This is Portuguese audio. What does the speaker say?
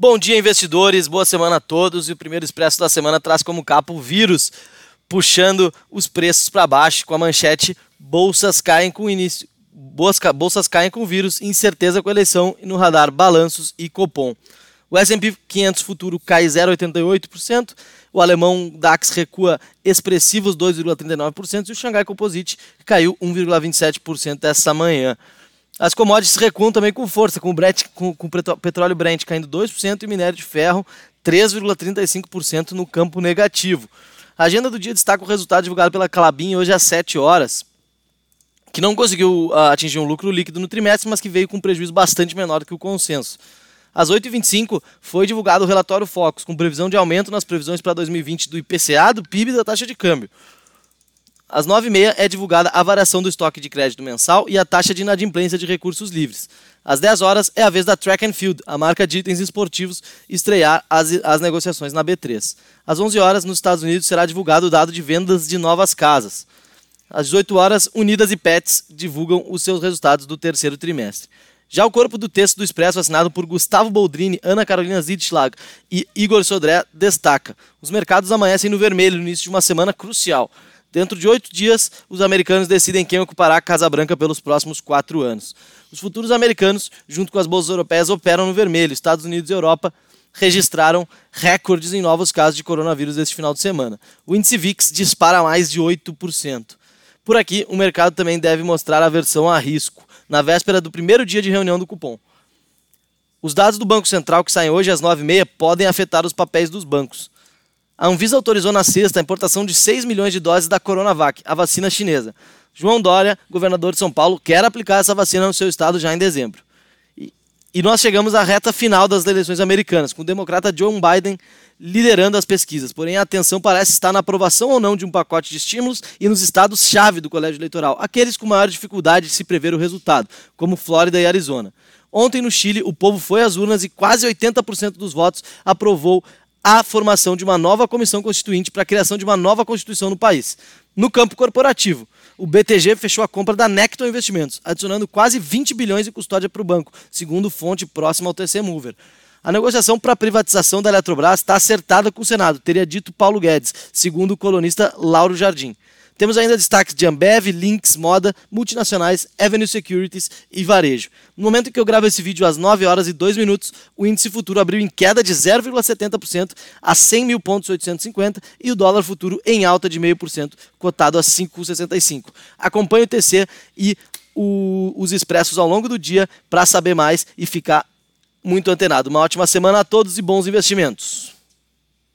Bom dia, investidores. Boa semana a todos. E o primeiro expresso da semana traz como capa o vírus, puxando os preços para baixo com a manchete Bolsas caem com início. Bolsas caem com vírus, incerteza com eleição e no radar balanços e Copom. O S&P 500 futuro cai 0,88%, o alemão DAX recua expressivos 2,39% e o Xangai Composite caiu 1,27% essa manhã. As commodities recuam também com força, com o, com, com o petróleo Brent caindo 2% e o minério de ferro 3,35% no campo negativo. A agenda do dia destaca o resultado divulgado pela Clabin hoje às 7 horas, que não conseguiu uh, atingir um lucro líquido no trimestre, mas que veio com um prejuízo bastante menor do que o consenso. Às 8h25 foi divulgado o relatório Focus, com previsão de aumento nas previsões para 2020 do IPCA, do PIB e da taxa de câmbio. Às 9h30 é divulgada a variação do estoque de crédito mensal e a taxa de inadimplência de recursos livres. Às 10 horas é a vez da Track and Field, a marca de itens esportivos, estrear as, as negociações na B3. Às 11 horas, nos Estados Unidos, será divulgado o dado de vendas de novas casas. Às 18 horas, Unidas e Pets divulgam os seus resultados do terceiro trimestre. Já o corpo do texto do Expresso, assinado por Gustavo Boldrini, Ana Carolina Zidschlag e Igor Sodré, destaca: os mercados amanhecem no vermelho no início de uma semana crucial. Dentro de oito dias, os americanos decidem quem ocupará a Casa Branca pelos próximos quatro anos. Os futuros americanos, junto com as bolsas europeias, operam no vermelho. Estados Unidos e Europa registraram recordes em novos casos de coronavírus este final de semana. O índice VIX dispara mais de 8%. Por aqui, o mercado também deve mostrar aversão a risco, na véspera do primeiro dia de reunião do cupom. Os dados do Banco Central que saem hoje às 9h30 podem afetar os papéis dos bancos. A Anvisa autorizou na sexta a importação de 6 milhões de doses da Coronavac, a vacina chinesa. João Dória, governador de São Paulo, quer aplicar essa vacina no seu estado já em dezembro. E, e nós chegamos à reta final das eleições americanas, com o democrata Joe Biden liderando as pesquisas. Porém, a atenção parece estar na aprovação ou não de um pacote de estímulos e nos estados-chave do colégio eleitoral, aqueles com maior dificuldade de se prever o resultado, como Flórida e Arizona. Ontem, no Chile, o povo foi às urnas e quase 80% dos votos aprovou a formação de uma nova comissão constituinte para a criação de uma nova constituição no país. No campo corporativo, o BTG fechou a compra da Necton Investimentos, adicionando quase 20 bilhões de custódia para o banco, segundo fonte próxima ao TC Mover. A negociação para a privatização da Eletrobras está acertada com o Senado, teria dito Paulo Guedes, segundo o colunista Lauro Jardim. Temos ainda destaques de Ambev, Links, Moda, Multinacionais, Avenue Securities e Varejo. No momento em que eu gravo esse vídeo, às 9 horas e 2 minutos, o índice futuro abriu em queda de 0,70% a 100 mil pontos 850 e o dólar futuro em alta de 0,5%, cotado a 5,65. Acompanhe o TC e o, os expressos ao longo do dia para saber mais e ficar muito antenado. Uma ótima semana a todos e bons investimentos.